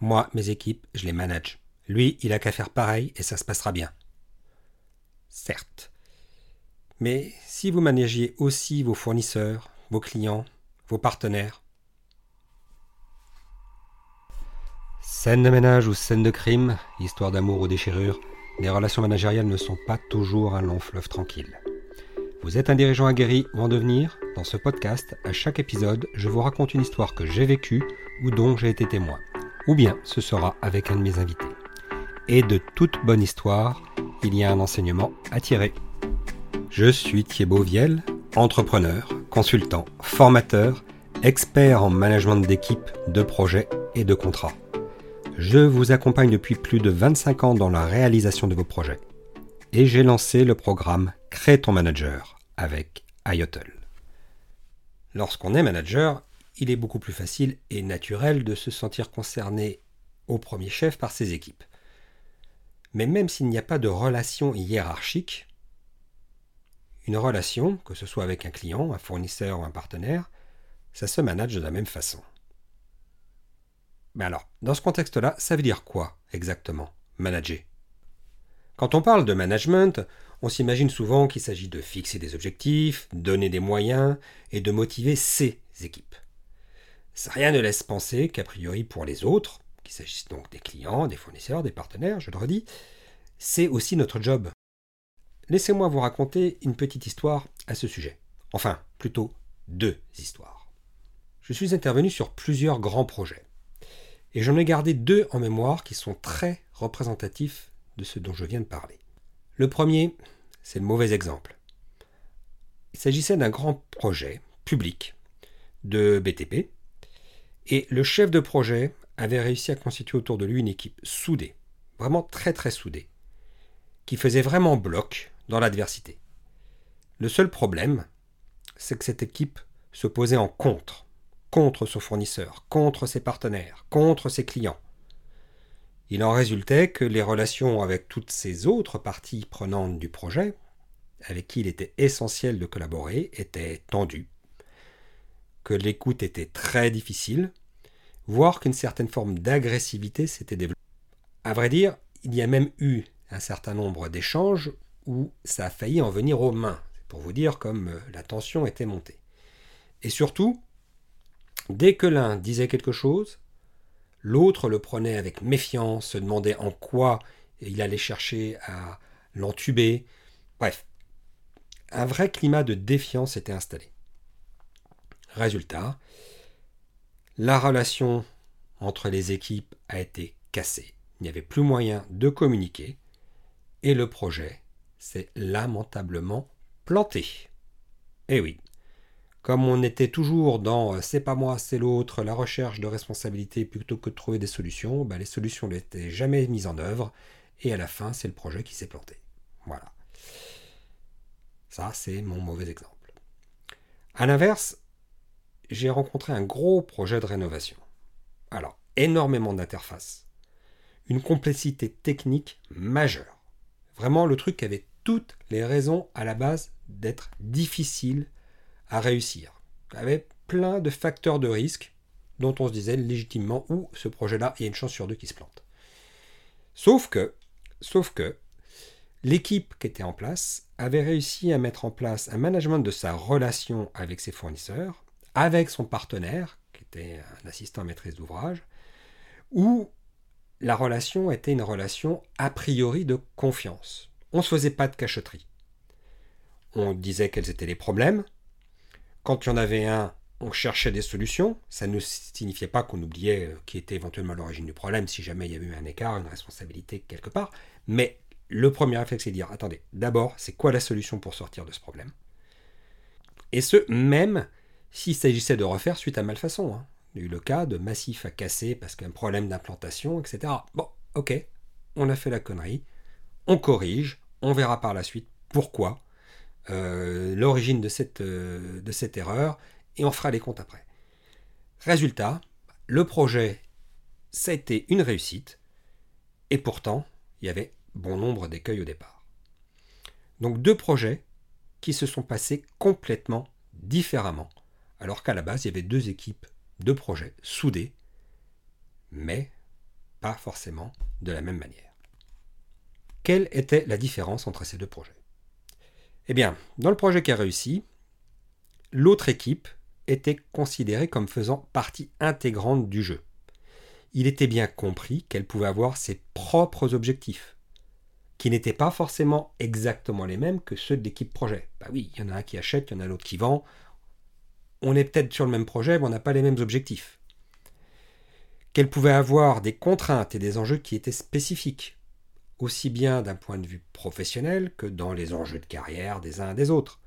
Moi, mes équipes, je les manage. Lui, il a qu'à faire pareil et ça se passera bien. Certes. Mais si vous managez aussi vos fournisseurs, vos clients, vos partenaires, Scène de ménage ou scène de crime, histoire d'amour ou déchirure, les relations managériales ne sont pas toujours un long fleuve tranquille. Vous êtes un dirigeant aguerri ou en devenir? Dans ce podcast, à chaque épisode, je vous raconte une histoire que j'ai vécue ou dont j'ai été témoin. Ou bien ce sera avec un de mes invités. Et de toute bonne histoire, il y a un enseignement à tirer. Je suis Thibaut Viel, entrepreneur, consultant, formateur, expert en management d'équipe, de projets et de contrats. Je vous accompagne depuis plus de 25 ans dans la réalisation de vos projets. Et j'ai lancé le programme Crée ton manager avec IOTL. Lorsqu'on est manager, il est beaucoup plus facile et naturel de se sentir concerné au premier chef par ses équipes. Mais même s'il n'y a pas de relation hiérarchique, une relation, que ce soit avec un client, un fournisseur ou un partenaire, ça se manage de la même façon. Mais alors, dans ce contexte-là, ça veut dire quoi exactement, manager? Quand on parle de management, on s'imagine souvent qu'il s'agit de fixer des objectifs, donner des moyens et de motiver ses équipes. Rien ne laisse penser qu'a priori pour les autres, qu'il s'agisse donc des clients, des fournisseurs, des partenaires, je le redis, c'est aussi notre job. Laissez-moi vous raconter une petite histoire à ce sujet. Enfin, plutôt deux histoires. Je suis intervenu sur plusieurs grands projets. Et j'en ai gardé deux en mémoire qui sont très représentatifs de ce dont je viens de parler. Le premier, c'est le mauvais exemple. Il s'agissait d'un grand projet public de BTP, et le chef de projet avait réussi à constituer autour de lui une équipe soudée, vraiment très très soudée, qui faisait vraiment bloc dans l'adversité. Le seul problème, c'est que cette équipe se posait en contre contre son fournisseur, contre ses partenaires, contre ses clients. Il en résultait que les relations avec toutes ces autres parties prenantes du projet, avec qui il était essentiel de collaborer, étaient tendues, l'écoute était très difficile, voire qu'une certaine forme d'agressivité s'était développée. À vrai dire, il y a même eu un certain nombre d'échanges où ça a failli en venir aux mains, pour vous dire comme euh, la tension était montée. Et surtout, Dès que l'un disait quelque chose, l'autre le prenait avec méfiance, se demandait en quoi il allait chercher à l'entuber. Bref, un vrai climat de défiance était installé. Résultat, la relation entre les équipes a été cassée. Il n'y avait plus moyen de communiquer et le projet s'est lamentablement planté. Eh oui, comme on était toujours dans euh, c'est pas moi, c'est l'autre, la recherche de responsabilité plutôt que de trouver des solutions, bah, les solutions n'étaient jamais mises en œuvre et à la fin, c'est le projet qui s'est planté. Voilà. Ça, c'est mon mauvais exemple. À l'inverse, j'ai rencontré un gros projet de rénovation. Alors, énormément d'interfaces, une complexité technique majeure. Vraiment le truc qui avait toutes les raisons à la base d'être difficile à réussir. Il y avait plein de facteurs de risque dont on se disait légitimement où ce projet-là, il y a une chance sur deux qu'il se plante. Sauf que, sauf que, l'équipe qui était en place avait réussi à mettre en place un management de sa relation avec ses fournisseurs, avec son partenaire, qui était un assistant maîtrise d'ouvrage, où la relation était une relation a priori de confiance. On ne se faisait pas de cachotterie. On disait quels étaient les problèmes, quand il y en avait un, on cherchait des solutions. Ça ne signifiait pas qu'on oubliait euh, qui était éventuellement l'origine du problème si jamais il y avait eu un écart, une responsabilité quelque part. Mais le premier réflexe, c'est de dire attendez, d'abord, c'est quoi la solution pour sortir de ce problème? Et ce, même s'il s'agissait de refaire suite à malfaçon. Hein. Il y a eu le cas de massif à casser parce qu'un problème d'implantation, etc. Bon, ok, on a fait la connerie, on corrige, on verra par la suite pourquoi euh, l'origine euh, de cette erreur et on fera les comptes après. Résultat, le projet, ça a été une réussite et pourtant, il y avait bon nombre d'écueils au départ. Donc deux projets qui se sont passés complètement différemment, alors qu'à la base, il y avait deux équipes, deux projets soudés, mais pas forcément de la même manière. Quelle était la différence entre ces deux projets? Eh bien, dans le projet qui a réussi, l'autre équipe était considérée comme faisant partie intégrante du jeu. Il était bien compris qu'elle pouvait avoir ses propres objectifs, qui n'étaient pas forcément exactement les mêmes que ceux de l'équipe projet. Bah oui, il y en a un qui achète, il y en a l'autre qui vend. On est peut-être sur le même projet, mais on n'a pas les mêmes objectifs. Qu'elle pouvait avoir des contraintes et des enjeux qui étaient spécifiques, aussi bien d'un point de vue professionnel que dans les enjeux de carrière des uns et des autres.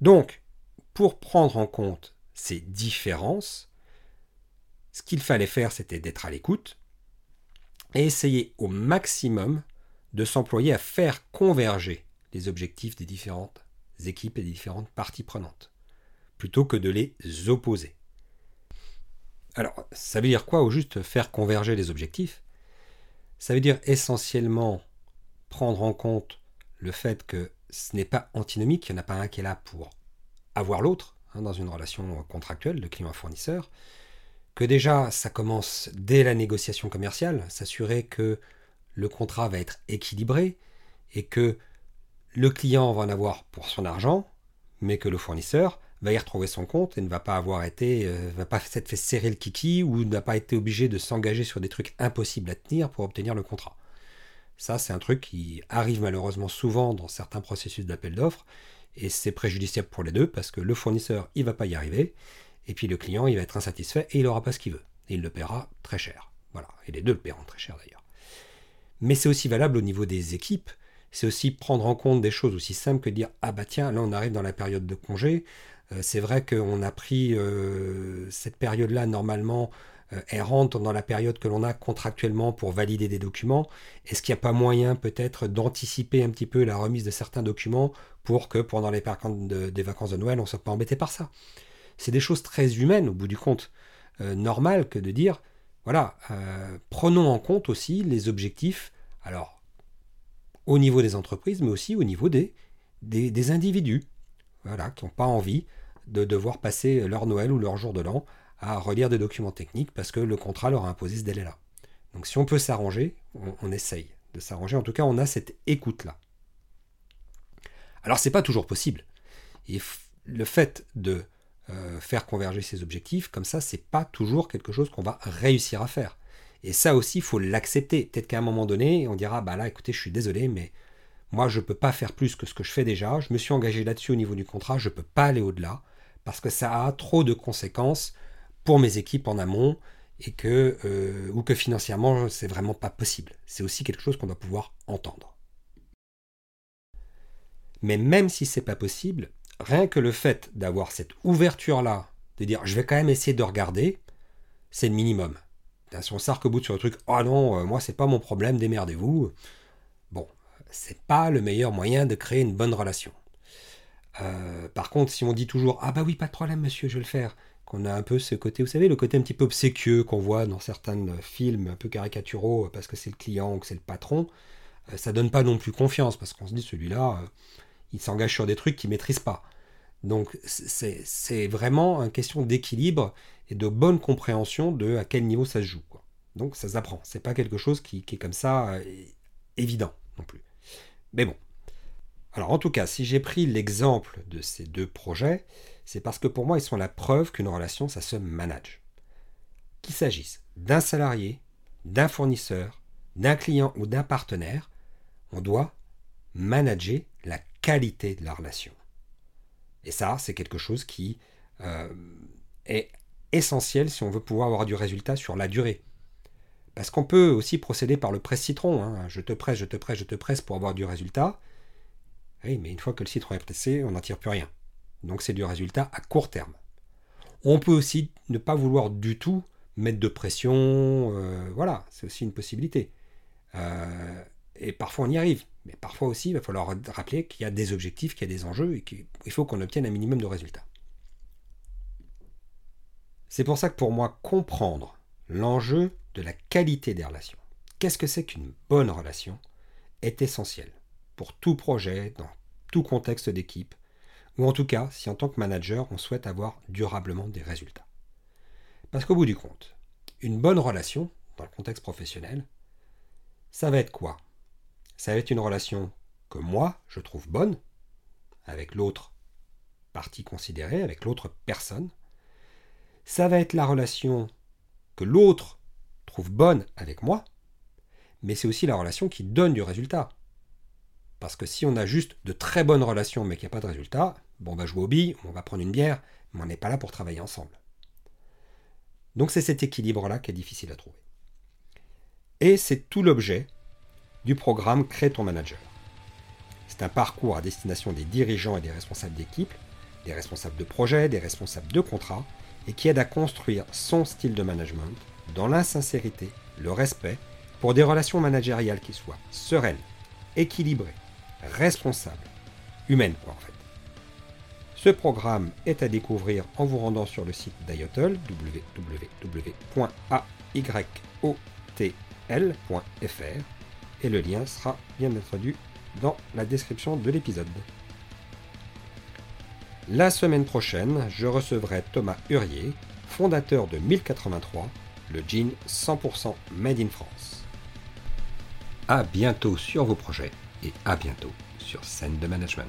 Donc, pour prendre en compte ces différences, ce qu'il fallait faire, c'était d'être à l'écoute et essayer au maximum de s'employer à faire converger les objectifs des différentes équipes et des différentes parties prenantes, plutôt que de les opposer. Alors, ça veut dire quoi au juste faire converger les objectifs? Ça veut dire essentiellement prendre en compte le fait que ce n'est pas antinomique, il n'y en a pas un qui est là pour avoir l'autre, hein, dans une relation contractuelle de client-fournisseur, que déjà ça commence dès la négociation commerciale, s'assurer que le contrat va être équilibré et que le client va en avoir pour son argent, mais que le fournisseur va y retrouver son compte et ne va pas avoir été, euh, va pas s'être fait serrer le kiki ou n'a pas été obligé de s'engager sur des trucs impossibles à tenir pour obtenir le contrat. Ça, c'est un truc qui arrive malheureusement souvent dans certains processus d'appel d'offres et c'est préjudiciable pour les deux parce que le fournisseur, il va pas y arriver et puis le client, il va être insatisfait et il n'aura pas ce qu'il veut et il le paiera très cher. Voilà, et les deux le paieront très cher d'ailleurs. Mais c'est aussi valable au niveau des équipes. C'est aussi prendre en compte des choses aussi simples que dire ah bah tiens là on arrive dans la période de congé, c'est vrai qu'on a pris euh, cette période-là normalement, euh, elle rentre dans la période que l'on a contractuellement pour valider des documents. Est-ce qu'il n'y a pas moyen peut-être d'anticiper un petit peu la remise de certains documents pour que pendant les vacances de Noël, on ne soit pas embêté par ça? C'est des choses très humaines au bout du compte, normal que de dire, voilà, prenons en compte aussi les objectifs, alors au niveau des entreprises, mais aussi au niveau des, des individus voilà, qui n'ont pas envie de devoir passer leur Noël ou leur jour de l'an à relire des documents techniques parce que le contrat leur a imposé ce délai-là. Donc si on peut s'arranger, on, essaye de s'arranger. En tout cas, on a cette écoute-là. Alors c'est pas toujours possible. Et le fait de euh, faire converger ces objectifs, comme ça, c'est pas toujours quelque chose qu'on va réussir à faire. Et ça aussi, il faut l'accepter. Peut-être qu'à un moment donné, on dira, bah là, écoutez, je suis désolé, mais moi, je ne peux pas faire plus que ce que je fais déjà. Je me suis engagé là-dessus au niveau du contrat. Je ne peux pas aller au-delà parce que ça a trop de conséquences pour mes équipes en amont et que, euh, ou que financièrement, c'est vraiment pas possible. C'est aussi quelque chose qu'on doit pouvoir entendre. Mais même si c'est pas possible, rien que le fait d'avoir cette ouverture-là, de dire je vais quand même essayer de regarder, c'est le minimum. Si on s'arc-boute sur le truc, oh non, euh, moi c'est pas mon problème, démerdez-vous. C'est pas le meilleur moyen de créer une bonne relation. Euh, par contre, si on dit toujours Ah bah oui, pas de problème, monsieur, je vais le faire, qu'on a un peu ce côté, vous savez, le côté un petit peu obséquieux qu'on voit dans certains films un peu caricaturaux parce que c'est le client ou que c'est le patron, euh, ça donne pas non plus confiance parce qu'on se dit celui-là, euh, il s'engage sur des trucs qu'il maîtrise pas. Donc c'est vraiment une question d'équilibre et de bonne compréhension de à quel niveau ça se joue. Donc ça s'apprend. C'est pas quelque chose qui est comme ça évident non plus. Mais bon. Alors en tout cas, si j'ai pris l'exemple de ces deux projets, c'est parce que pour moi, ils sont la preuve qu'une relation, ça se manage. Qu'il s'agisse d'un salarié, d'un fournisseur, d'un client ou d'un partenaire, on doit manager la qualité de la relation. Et ça, c'est quelque chose qui euh, est essentiel si on veut pouvoir avoir du résultat sur la durée. Parce qu'on peut aussi procéder par le presse-citron. Hein. Je te presse, je te presse, je te presse pour avoir du résultat. Oui, mais une fois que le citron est pressé, on n'en tire plus rien. Donc c'est du résultat à court terme. On peut aussi ne pas vouloir du tout mettre de pression. Euh, voilà, c'est aussi une possibilité. Euh, et parfois on y arrive. Mais parfois aussi, il va falloir rappeler qu'il y a des objectifs, qu'il y a des enjeux et qu'il faut qu'on obtienne un minimum de résultats. C'est pour ça que pour moi, comprendre l'enjeu de la qualité des relations. Qu'est-ce que c'est qu'une bonne relation est essentiel pour tout projet, dans tout contexte d'équipe, ou en tout cas si en tant que manager on souhaite avoir durablement des résultats. Parce qu'au bout du compte, une bonne relation, dans le contexte professionnel, ça va être quoi? Ça va être une relation que moi, je trouve bonne, avec l'autre partie considérée, avec l'autre personne. Ça va être la relation que l'autre trouve bonne avec moi, mais c'est aussi la relation qui donne du résultat. Parce que si on a juste de très bonnes relations mais qu'il n'y a pas de résultat, bon, on va jouer au billes, on va prendre une bière, mais on n'est pas là pour travailler ensemble. Donc c'est cet équilibre-là qui est difficile à trouver. Et c'est tout l'objet du programme Crée ton manager. C'est un parcours à destination des dirigeants et des responsables d'équipe, des responsables de projet, des responsables de contrat, et qui aide à construire son style de management dans l'insincérité, le respect, pour des relations managériales qui soient sereines, équilibrées, responsables, humaines en fait. Ce programme est à découvrir en vous rendant sur le site d'IOTL, www.ayotl.fr, et le lien sera bien introduit dans la description de l'épisode. La semaine prochaine, je recevrai Thomas Hurier, fondateur de 1083, le jean 100% made in France. A bientôt sur vos projets et à bientôt sur scène de management.